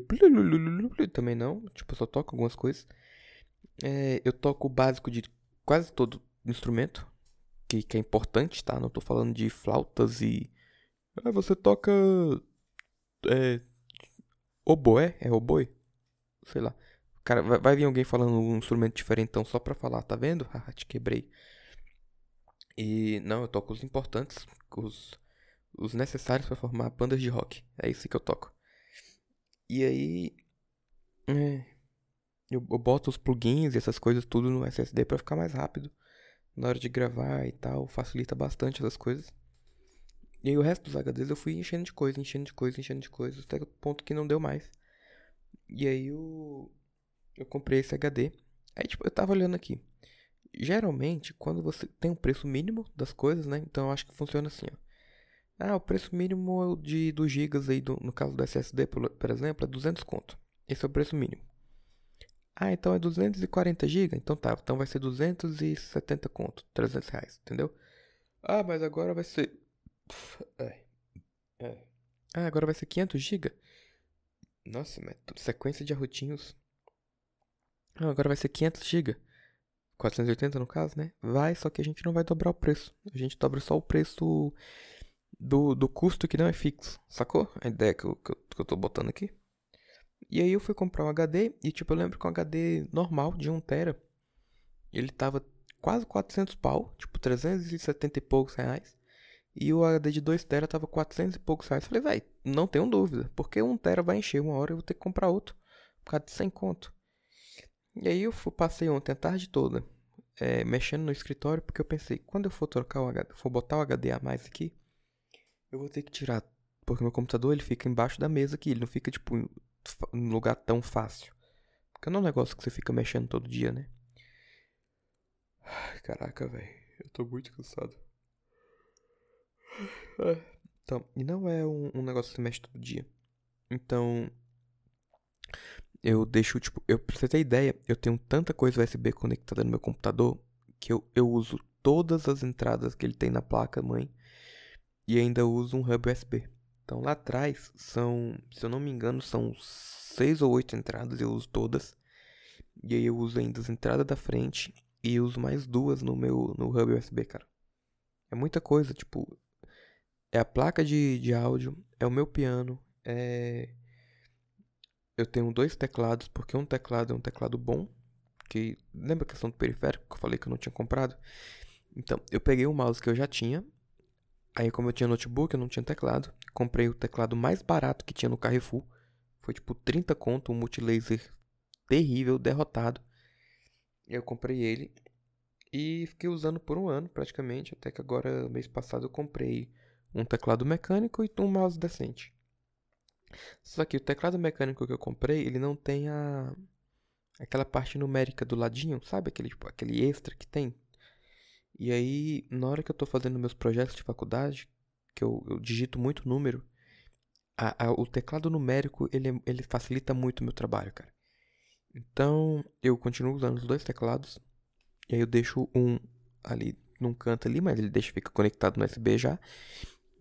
Também não. Tipo, eu só toco algumas coisas. É, eu toco o básico de quase todo instrumento. Que, que é importante, tá? Não tô falando de flautas e. Ah, você toca. É. Oboé? É oboe? Sei lá. Cara, vai, vai vir alguém falando um instrumento diferentão só pra falar, tá vendo? *laughs* Haha, te quebrei. E não, eu toco os importantes, os, os necessários para formar bandas de rock. É isso que eu toco. E aí. É, eu, eu boto os plugins e essas coisas tudo no SSD para ficar mais rápido. Na hora de gravar e tal, facilita bastante essas coisas. E aí o resto dos HDs eu fui enchendo de coisa, enchendo de coisa, enchendo de coisa, até o ponto que não deu mais. E aí eu, eu comprei esse HD. Aí tipo, eu tava olhando aqui. Geralmente, quando você tem um preço mínimo das coisas, né? Então eu acho que funciona assim, ó. Ah, o preço mínimo de dos gigas aí, do, no caso do SSD, por, por exemplo, é 200 conto. Esse é o preço mínimo. Ah, então é 240 GB? Então tá, então vai ser 270 conto, 300 reais, entendeu? Ah, mas agora vai ser... Ah, agora vai ser 500 GB? Nossa, mas sequência de arrotinhos. Ah, agora vai ser 500 GB. 480 no caso, né? Vai, só que a gente não vai dobrar o preço. A gente dobra só o preço do, do custo que não é fixo, sacou? A ideia que eu, que eu, que eu tô botando aqui. E aí eu fui comprar um HD e tipo, eu lembro que um HD normal de 1TB, ele tava quase 400 pau, tipo 370 e poucos reais. E o HD de 2TB tava 400 e poucos reais. Falei, vai, não tenho dúvida, porque 1TB vai encher uma hora eu vou ter que comprar outro, por causa de 100 conto. E aí eu fui, passei ontem a tarde toda é, mexendo no escritório, porque eu pensei, quando eu for trocar o HD, for botar o HD a mais aqui, eu vou ter que tirar, porque meu computador ele fica embaixo da mesa aqui, ele não fica tipo em lugar tão fácil. Porque não é um negócio que você fica mexendo todo dia, né? Ai, caraca, velho. Eu tô muito cansado. Então, e não é um, um negócio que você mexe todo dia. Então, eu deixo, tipo, eu, pra você ter ideia, eu tenho tanta coisa USB conectada no meu computador que eu, eu uso todas as entradas que ele tem na placa mãe e ainda uso um hub USB. Então lá atrás são, se eu não me engano, são seis ou oito entradas, eu uso todas. E aí eu uso ainda as entradas da frente e uso mais duas no meu no hub USB, cara. É muita coisa, tipo, é a placa de, de áudio, é o meu piano, é eu tenho dois teclados, porque um teclado é um teclado bom, que lembra a questão do periférico que eu falei que eu não tinha comprado? Então, eu peguei o mouse que eu já tinha, Aí, como eu tinha notebook, eu não tinha teclado. Comprei o teclado mais barato que tinha no Carrefour. Foi tipo 30 conto, um multilaser terrível, derrotado. Eu comprei ele e fiquei usando por um ano praticamente. Até que agora, mês passado, eu comprei um teclado mecânico e um mouse decente. Só que o teclado mecânico que eu comprei, ele não tem a aquela parte numérica do ladinho, sabe? Aquele, tipo, aquele extra que tem e aí, na hora que eu tô fazendo meus projetos de faculdade, que eu, eu digito muito número, a, a, o teclado numérico, ele, ele facilita muito o meu trabalho, cara. Então, eu continuo usando os dois teclados. E aí eu deixo um ali num canto ali, mas ele deixa fica conectado no USB já.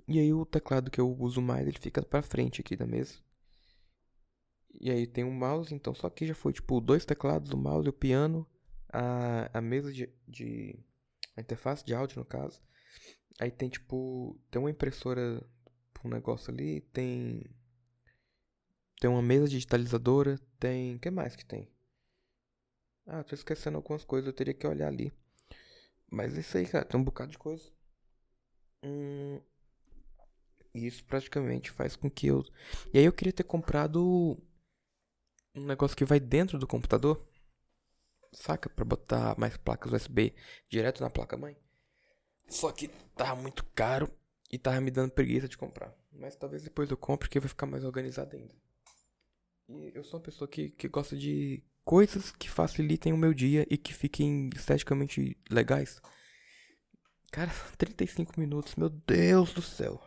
E aí o teclado que eu uso mais, ele fica para frente aqui da mesa. E aí tem um mouse, então só que já foi tipo dois teclados, o mouse o piano a, a mesa de, de. A interface de áudio, no caso. Aí tem tipo. Tem uma impressora um negócio ali. Tem. Tem uma mesa digitalizadora. Tem. O que mais que tem? Ah, tô esquecendo algumas coisas. Eu teria que olhar ali. Mas é isso aí, cara. Tem um bocado de coisa. Hum, isso praticamente faz com que eu. E aí eu queria ter comprado um negócio que vai dentro do computador. Saca? Pra botar mais placas USB direto na placa mãe. Só que tava muito caro e tava me dando preguiça de comprar. Mas talvez depois eu compre que vai ficar mais organizado ainda. E eu sou uma pessoa que, que gosta de coisas que facilitem o meu dia e que fiquem esteticamente legais. Cara, *laughs* 35 minutos, meu Deus do céu.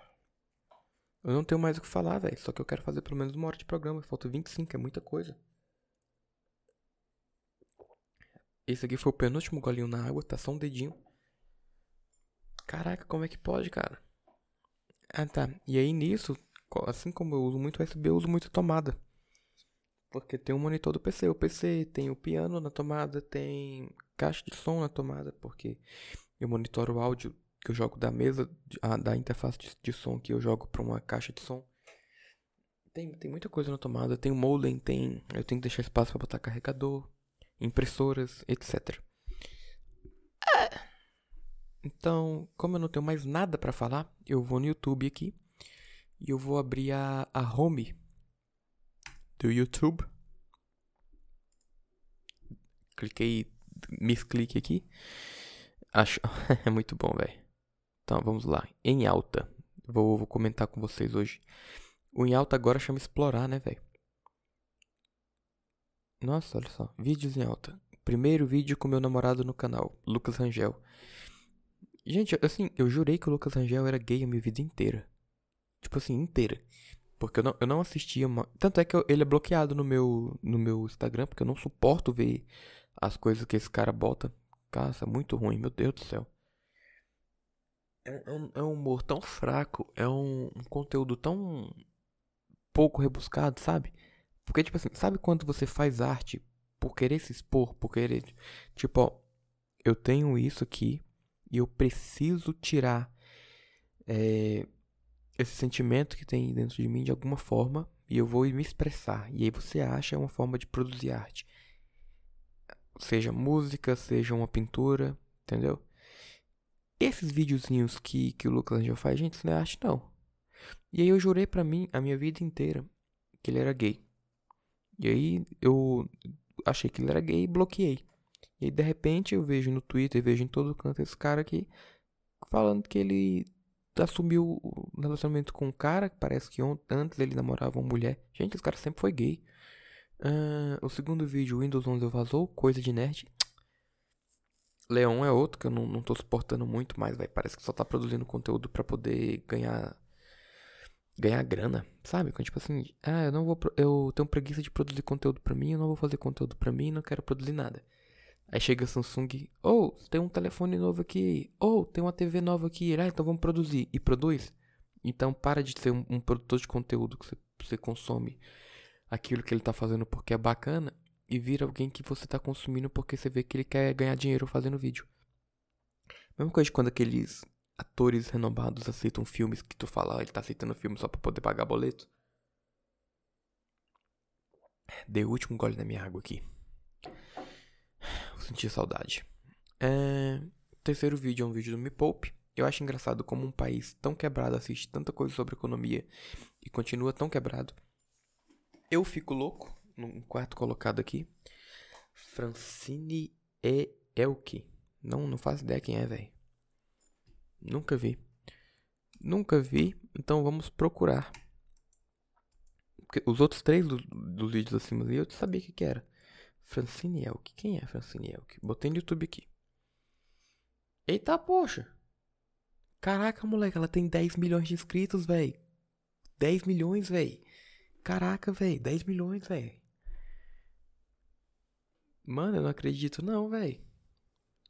Eu não tenho mais o que falar, velho. Só que eu quero fazer pelo menos uma hora de programa. Falta 25, é muita coisa. Esse aqui foi o penúltimo golinho na água, tá só um dedinho. Caraca, como é que pode, cara? Ah, tá. E aí nisso, assim como eu uso muito USB, eu uso muito tomada. Porque tem o um monitor do PC. O PC tem o piano na tomada, tem caixa de som na tomada, porque eu monitoro o áudio que eu jogo da mesa, a, da interface de, de som que eu jogo para uma caixa de som. Tem, tem muita coisa na tomada, tem o modem, tem, eu tenho que deixar espaço para botar carregador, impressoras, etc. Então, como eu não tenho mais nada para falar, eu vou no YouTube aqui e eu vou abrir a, a home do YouTube. Cliquei, misclique aqui Acho. *laughs* é muito bom, velho. Então, vamos lá. Em alta. Vou, vou comentar com vocês hoje. O em alta agora chama explorar, né, velho? Nossa, olha só. Vídeos em alta. Primeiro vídeo com meu namorado no canal, Lucas Rangel. Gente, assim, eu jurei que o Lucas Rangel era gay a minha vida inteira. Tipo assim, inteira. Porque eu não, eu não assistia. Uma... Tanto é que eu, ele é bloqueado no meu, no meu Instagram, porque eu não suporto ver as coisas que esse cara bota. Caça, muito ruim, meu Deus do céu. É, é, um, é um humor tão fraco, é um, um conteúdo tão pouco rebuscado, sabe? Porque, tipo assim, sabe quando você faz arte por querer se expor, por querer. Tipo, ó, eu tenho isso aqui e eu preciso tirar é, esse sentimento que tem dentro de mim de alguma forma e eu vou me expressar. E aí você acha uma forma de produzir arte. Seja música, seja uma pintura, entendeu? Esses videozinhos que, que o Lucas Angel faz, gente, isso não é arte não. E aí eu jurei pra mim, a minha vida inteira, que ele era gay. E aí eu achei que ele era gay e bloqueei. E aí, de repente eu vejo no Twitter, vejo em todo canto esse cara aqui falando que ele assumiu um relacionamento com um cara que parece que antes ele namorava uma mulher. Gente, esse cara sempre foi gay. Uh, o segundo vídeo, Windows 11 vazou, coisa de nerd. Leon é outro que eu não, não tô suportando muito mais, vai. Parece que só tá produzindo conteúdo para poder ganhar ganhar grana, sabe? Tipo assim, ah, eu não vou eu tenho preguiça de produzir conteúdo para mim, eu não vou fazer conteúdo para mim, não quero produzir nada. Aí chega a Samsung, ou oh, tem um telefone novo aqui, ou oh, tem uma TV nova aqui, ah, então vamos produzir e produz. Então para de ser um, um produtor de conteúdo que você, você consome aquilo que ele tá fazendo porque é bacana e vira alguém que você tá consumindo porque você vê que ele quer ganhar dinheiro fazendo vídeo. Mesma coisa de quando aqueles atores renomados aceitam filmes que tu fala, ah, ele tá aceitando filme só pra poder pagar boleto. Dei o último gole na minha água aqui. Vou sentir saudade. É... Terceiro vídeo é um vídeo do Me Poupe. Eu acho engraçado como um país tão quebrado assiste tanta coisa sobre economia e continua tão quebrado. Eu Fico Louco, no quarto colocado aqui. Francine E. Elke. Não, não faço ideia quem é, velho. Nunca vi. Nunca vi, então vamos procurar. Porque os outros três dos do vídeos acima ali eu sabia o que, que era. Francine Elke. Quem é Francine Elke? Botei no YouTube aqui. Eita, poxa. Caraca, moleque, ela tem 10 milhões de inscritos, velho. 10 milhões, velho. Caraca, velho, 10 milhões, velho. Mano, eu não acredito não, velho.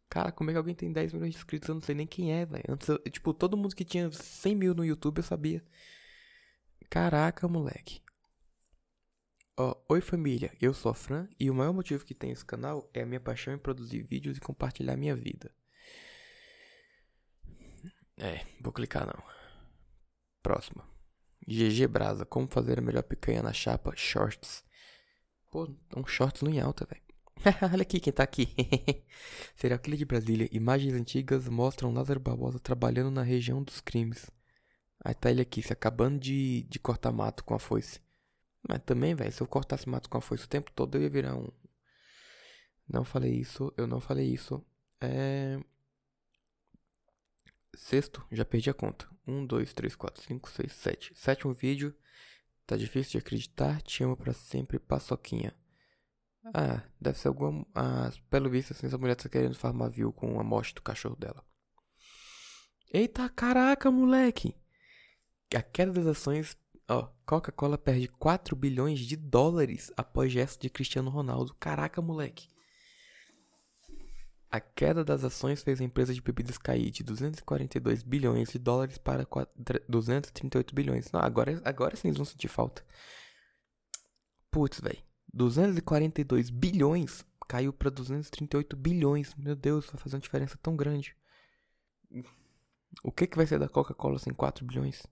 Cara, como é que alguém tem 10 milhões de inscritos? Eu não sei nem quem é, velho. Antes, tipo, todo mundo que tinha 100 mil no YouTube eu sabia. Caraca, moleque. Ó, oi família, eu sou a Fran e o maior motivo que tem esse canal é a minha paixão em produzir vídeos e compartilhar minha vida. É, vou clicar não. Próxima. GG Brasa, como fazer a melhor picanha na chapa? Shorts. Pô, um shorts no em alta, velho. *laughs* Olha aqui quem tá aqui. *laughs* Será aquele de Brasília. Imagens antigas mostram Lázaro Barbosa trabalhando na região dos crimes. Aí tá ele aqui, se acabando de, de cortar mato com a foice. Mas também, velho, se eu cortasse mato com a foice o tempo todo, eu ia virar um. Não falei isso, eu não falei isso. É. Sexto, já perdi a conta. Um, dois, três, quatro, cinco, seis, sete. Sétimo vídeo. Tá difícil de acreditar. Te amo pra sempre, paçoquinha. Ah, deve ser alguma. Ah, pelo visto, assim, essa mulher tá querendo farmar view com a morte do cachorro dela. Eita, caraca, moleque! A queda das ações. Ó, Coca-Cola perde 4 bilhões de dólares após gesto de Cristiano Ronaldo. Caraca, moleque. A queda das ações fez a empresa de bebidas cair de 242 bilhões de dólares para 238 bilhões. Não, agora, agora sim eles vão sentir falta. Putz, velho. 242 bilhões caiu para 238 bilhões. Meu Deus, vai fazer uma diferença tão grande. O que, que vai ser da Coca-Cola sem 4 bilhões?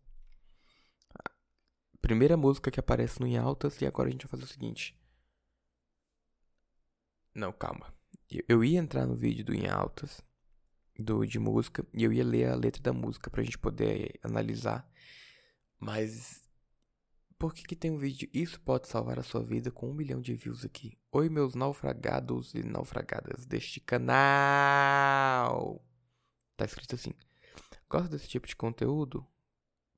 Primeira música que aparece no Em Altas e agora a gente vai fazer o seguinte. Não, calma. Eu ia entrar no vídeo do Em Altas, do, de música, e eu ia ler a letra da música pra gente poder analisar. Mas por que, que tem um vídeo? Isso pode salvar a sua vida com um milhão de views aqui. Oi, meus naufragados e naufragadas deste canal. Tá escrito assim. Gosta desse tipo de conteúdo?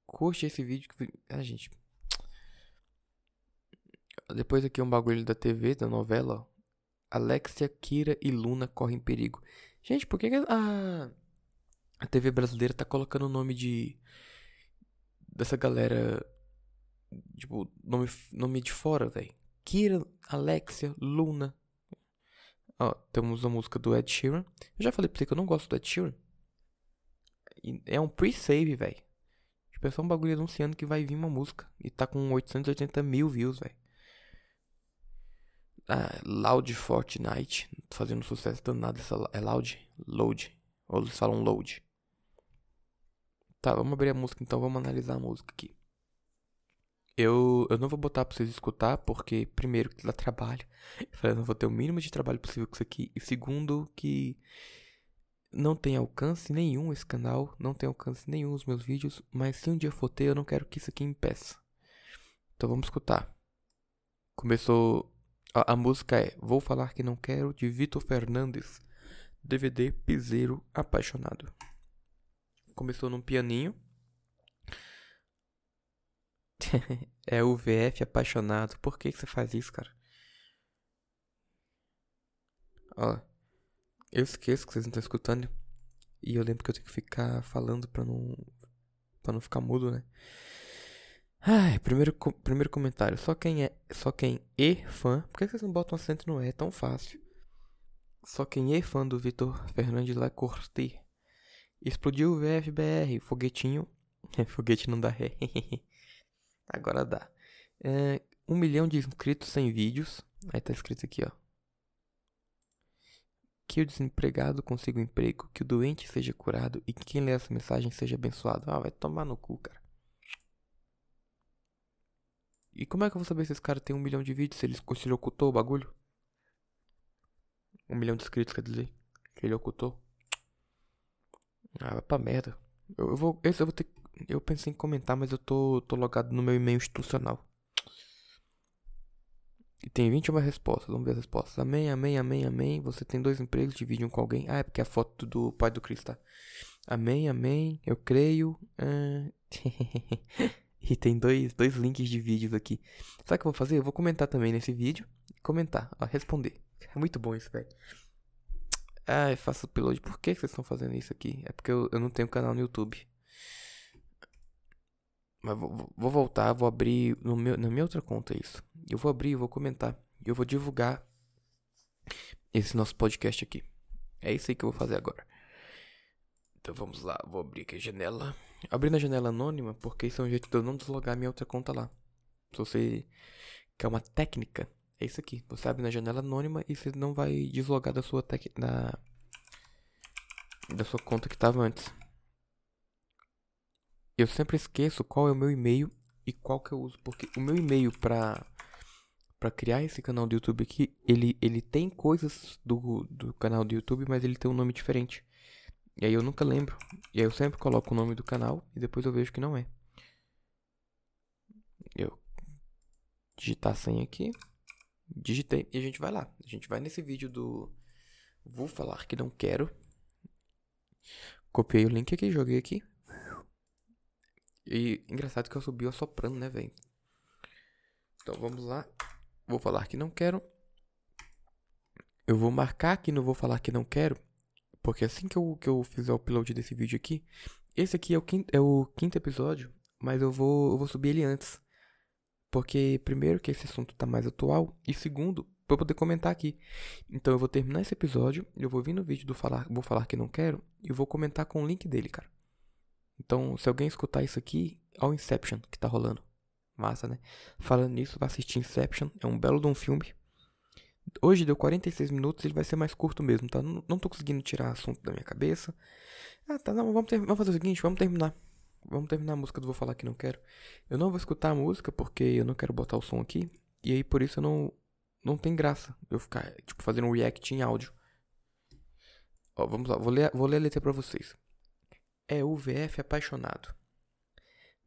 Curte esse vídeo. Ah, gente. Depois aqui um bagulho da TV, da novela. Alexia, Kira e Luna correm perigo. Gente, por que, que a, a TV brasileira tá colocando o nome de. dessa galera. Tipo, nome, nome de fora, velho? Kira, Alexia, Luna. Ó, temos a música do Ed Sheeran. Eu já falei pra você que eu não gosto do Ed Sheeran. É um pre-save, velho. Tipo, é só um bagulho anunciando que vai vir uma música. E tá com 880 mil views, velho ah, Loud Fortnite, fazendo sucesso danado essa é Loud, Load, ou eles falam Load. Tá, vamos abrir a música então, vamos analisar a música aqui. Eu, eu não vou botar pra vocês escutar, porque primeiro que dá trabalho, eu não vou ter o mínimo de trabalho possível com isso aqui, e segundo que não tem alcance nenhum esse canal, não tem alcance nenhum os meus vídeos, mas se um dia for ter, eu não quero que isso aqui impeça. Então vamos escutar. Começou a, a, música é Vou Falar Que Não Quero, de Vitor Fernandes. DVD Piseiro Apaixonado. Começou num pianinho. É o VF apaixonado. Por que, que você faz isso, cara? Ó. Eu esqueço que vocês não estão escutando. E eu lembro que eu tenho que ficar falando pra não. pra não ficar mudo, né? Ai, primeiro, primeiro comentário. Só quem é. Só quem é fã. Por que vocês não botam acento no E? É tão fácil. Só quem é fã do Vitor Fernandes Lacorte. Explodiu o VFBR. Foguetinho. *laughs* Foguete não dá ré. *laughs* Agora dá. É, um milhão de inscritos sem vídeos. Aí tá escrito aqui, ó. Que o desempregado consiga um emprego. Que o doente seja curado. E que quem lê essa mensagem seja abençoado. Ah, vai tomar no cu, cara. E como é que eu vou saber se esse cara tem um milhão de vídeos? Se ele, se ele ocultou o bagulho? Um milhão de inscritos, quer dizer? Que ele ocultou? Ah, vai pra merda. Eu, eu, vou. Esse eu vou ter. Eu pensei em comentar, mas eu tô, tô logado no meu e-mail institucional. E tem 21 respostas. Vamos ver as respostas. Amém, amém, amém, amém. Você tem dois empregos, divide um com alguém. Ah, é porque é a foto do pai do Cristo, tá? Amém, amém. Eu creio. Ah... *laughs* E tem dois, dois links de vídeos aqui. Sabe o que eu vou fazer? Eu vou comentar também nesse vídeo. Comentar, ó, responder. É muito bom isso, velho. Ai, faço upload. Por que vocês estão fazendo isso aqui? É porque eu, eu não tenho canal no YouTube. Mas vou, vou voltar, vou abrir no meu, na minha outra conta isso. Eu vou abrir, vou comentar. Eu vou divulgar esse nosso podcast aqui. É isso aí que eu vou fazer agora. Então vamos lá, vou abrir aqui a janela. Abrir na janela anônima, porque isso é um jeito de eu não deslogar minha outra conta lá. Se você que é uma técnica, é isso aqui. Você abre na janela anônima e você não vai deslogar da sua tec... da... da sua conta que estava antes. Eu sempre esqueço qual é o meu e-mail e qual que eu uso, porque o meu e-mail para para criar esse canal do YouTube aqui, ele ele tem coisas do, do canal do YouTube, mas ele tem um nome diferente. E aí eu nunca lembro. E aí eu sempre coloco o nome do canal e depois eu vejo que não é. Eu digitar a senha aqui. Digitei e a gente vai lá. A gente vai nesse vídeo do Vou falar que não quero. Copiei o link aqui, joguei aqui. E engraçado que eu subi assoprando, né, velho? Então vamos lá. Vou falar que não quero. Eu vou marcar aqui no Vou Falar Que Não Quero. Porque assim que eu, que eu fizer o upload desse vídeo aqui. Esse aqui é o quinto, é o quinto episódio. Mas eu vou, eu vou subir ele antes. Porque, primeiro, que esse assunto tá mais atual. E segundo, pra eu poder comentar aqui. Então eu vou terminar esse episódio. Eu vou vir no vídeo do falar, Vou Falar Que Não Quero. E vou comentar com o link dele, cara. Então, se alguém escutar isso aqui, ao Inception que tá rolando. Massa, né? Falando nisso, vai assistir Inception. É um belo de um filme. Hoje deu 46 minutos, ele vai ser mais curto mesmo, tá? Não, não tô conseguindo tirar assunto da minha cabeça. Ah, tá, não, vamos, ter, vamos fazer o seguinte, vamos terminar. Vamos terminar a música do Vou Falar Que Não Quero. Eu não vou escutar a música porque eu não quero botar o som aqui. E aí, por isso, eu não, não tem graça eu ficar, tipo, fazendo um react em áudio. Ó, vamos lá, vou ler, vou ler a letra pra vocês é o VF apaixonado.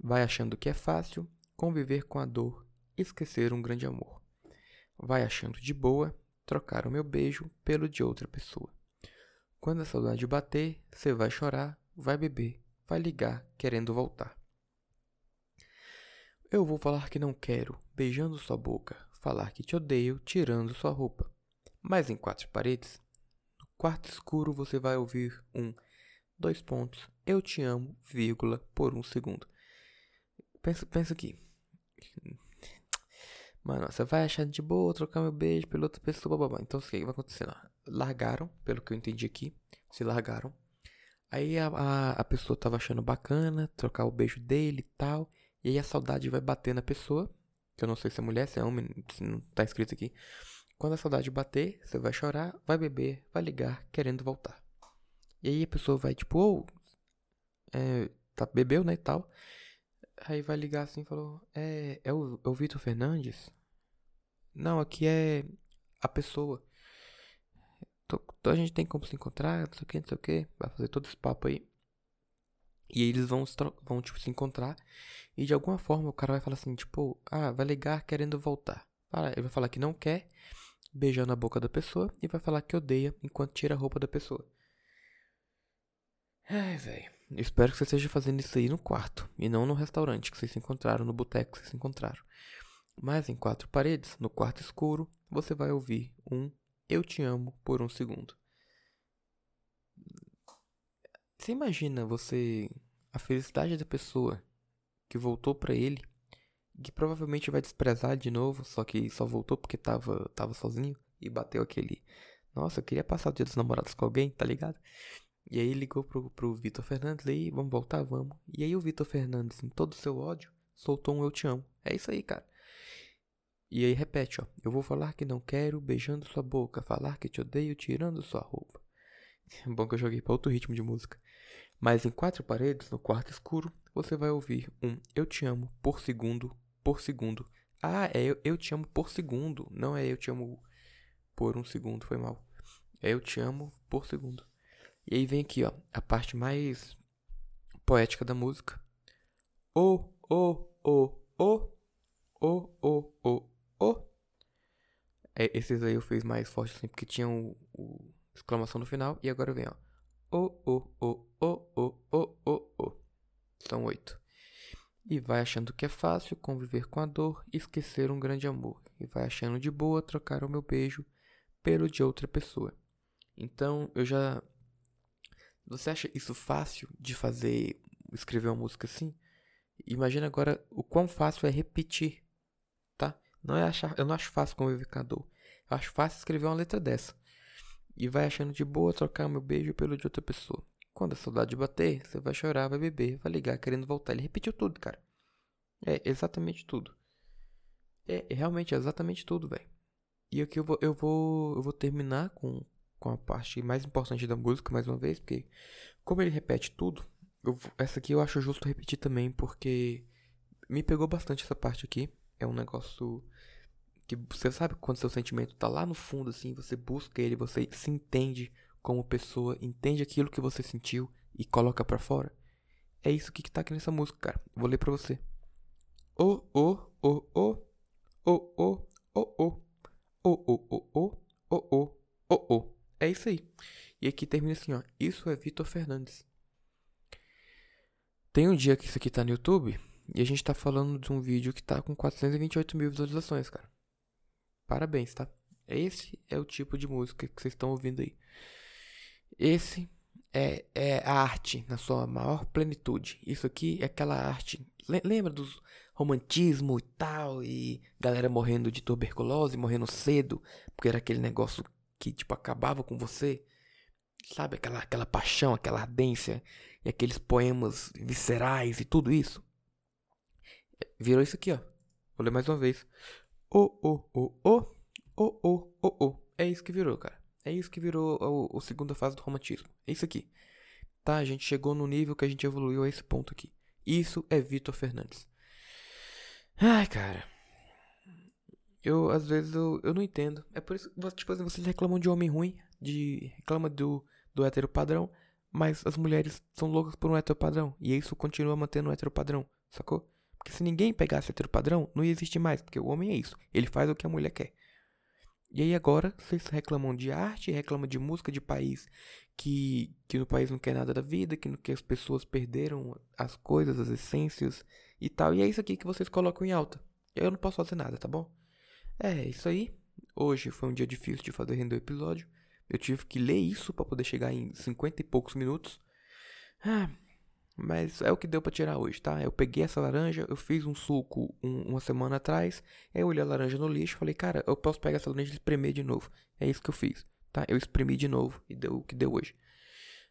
Vai achando que é fácil conviver com a dor, esquecer um grande amor. Vai achando de boa trocar o meu beijo pelo de outra pessoa. Quando a saudade bater, você vai chorar, vai beber, vai ligar querendo voltar. Eu vou falar que não quero, beijando sua boca, falar que te odeio, tirando sua roupa. Mas em quatro paredes, no quarto escuro você vai ouvir um dois pontos, eu te amo, vírgula, por um segundo. Pensa, pensa aqui. Mano, você vai achar de boa trocar meu beijo pela outra pessoa, babá. Então, o que vai acontecer lá? Largaram, pelo que eu entendi aqui. Se largaram. Aí a, a, a pessoa tava achando bacana trocar o beijo dele e tal. E aí a saudade vai bater na pessoa. Que eu não sei se é mulher, se é homem, se não tá escrito aqui. Quando a saudade bater, você vai chorar, vai beber, vai ligar, querendo voltar. E aí a pessoa vai, tipo, ou. Oh, é, tá, bebeu, né, e tal. Aí vai ligar assim e falou: É, é o, é o Vitor Fernandes? Não, aqui é a pessoa. Tô, tô, a gente tem como se encontrar, não sei o que, não sei o que. Vai fazer todo esse papo aí. E eles vão, vão tipo, se encontrar. E de alguma forma o cara vai falar assim, tipo, ah, vai ligar querendo voltar. Ele vai falar que não quer, beijando a boca da pessoa, e vai falar que odeia enquanto tira a roupa da pessoa. Ai, velho. Espero que você esteja fazendo isso aí no quarto e não no restaurante que vocês se encontraram, no boteco que vocês se encontraram. Mas em quatro paredes, no quarto escuro, você vai ouvir um Eu te amo por um segundo. Você imagina você a felicidade da pessoa que voltou para ele, que provavelmente vai desprezar de novo, só que só voltou porque tava, tava sozinho e bateu aquele. Nossa, eu queria passar o dia dos namorados com alguém, tá ligado? E aí ligou pro, pro Vitor Fernandes, aí, vamos voltar, vamos. E aí o Vitor Fernandes, em todo o seu ódio, soltou um eu te amo. É isso aí, cara. E aí repete, ó. Eu vou falar que não quero, beijando sua boca. Falar que te odeio, tirando sua roupa. *laughs* Bom que eu joguei para outro ritmo de música. Mas em quatro paredes, no quarto escuro, você vai ouvir um eu te amo por segundo, por segundo. Ah, é eu, eu te amo por segundo. Não é eu te amo por um segundo, foi mal. É eu te amo por segundo. E aí vem aqui, ó, a parte mais poética da música. O, o, o, o, o, o, o, o. É, esses aí eu fiz mais forte assim, porque tinha o, o exclamação no final. E agora vem, ó. O, o, o, o, o, o, o, o. São oito. E vai achando que é fácil conviver com a dor e esquecer um grande amor. E vai achando de boa trocar o meu beijo pelo de outra pessoa. Então eu já você acha isso fácil de fazer, escrever uma música assim? Imagina agora o quão fácil é repetir, tá? Não é achar, eu não acho fácil como evocador. Eu acho fácil escrever uma letra dessa. E vai achando de boa trocar meu beijo pelo de outra pessoa. Quando a saudade bater, você vai chorar, vai beber, vai ligar querendo voltar. Ele repetiu tudo, cara. É exatamente tudo. É, é realmente exatamente tudo, velho. E aqui eu vou, eu vou, eu vou terminar com, com a parte mais importante da música mais uma vez, porque como ele repete tudo, eu, essa aqui eu acho justo repetir também, porque me pegou bastante essa parte aqui. É um negócio que você sabe quando seu sentimento tá lá no fundo, assim, você busca ele, você se entende como pessoa, entende aquilo que você sentiu e coloca para fora. É isso que tá aqui nessa música, cara. Vou ler pra você. O, o, o, o, o, o, o, o, o, o, o, o, o, o, o, o. É isso aí. E aqui termina assim, ó. Isso é Vitor Fernandes. Tem um dia que isso aqui tá no YouTube e a gente tá falando de um vídeo que tá com 428 mil visualizações, cara. Parabéns, tá? Esse é o tipo de música que vocês estão ouvindo aí. Esse é, é a arte na sua maior plenitude. Isso aqui é aquela arte. Lembra dos romantismo e tal, e galera morrendo de tuberculose, morrendo cedo, porque era aquele negócio que tipo acabava com você. Sabe aquela aquela paixão, aquela ardência e aqueles poemas viscerais e tudo isso. Virou isso aqui, ó. Vou ler mais uma vez. O o o o o o o o. É isso que virou, cara. É isso que virou a, a segunda fase do romantismo. É isso aqui. Tá, a gente chegou no nível que a gente evoluiu a esse ponto aqui. Isso é Vitor Fernandes. Ai, cara. Eu, às vezes, eu, eu não entendo. É por isso que, tipo assim, vocês reclamam de homem ruim, de reclama do, do hétero padrão, mas as mulheres são loucas por um hétero padrão. E isso continua mantendo o hétero padrão, sacou? Porque se ninguém pegasse hétero padrão, não ia existir mais, porque o homem é isso. Ele faz o que a mulher quer. E aí agora vocês reclamam de arte, reclamam de música de país que, que no país não quer nada da vida, que, que as pessoas perderam as coisas, as essências e tal. E é isso aqui que vocês colocam em alta. Eu não posso fazer nada, tá bom? É, isso aí. Hoje foi um dia difícil de fazer render o episódio. Eu tive que ler isso para poder chegar em 50 e poucos minutos. Ah, mas é o que deu para tirar hoje, tá? Eu peguei essa laranja, eu fiz um suco um, uma semana atrás, aí eu olhei a laranja no lixo falei, cara, eu posso pegar essa laranja e espremer de novo. É isso que eu fiz, tá? Eu espremi de novo e deu o que deu hoje.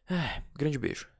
Ah, grande beijo.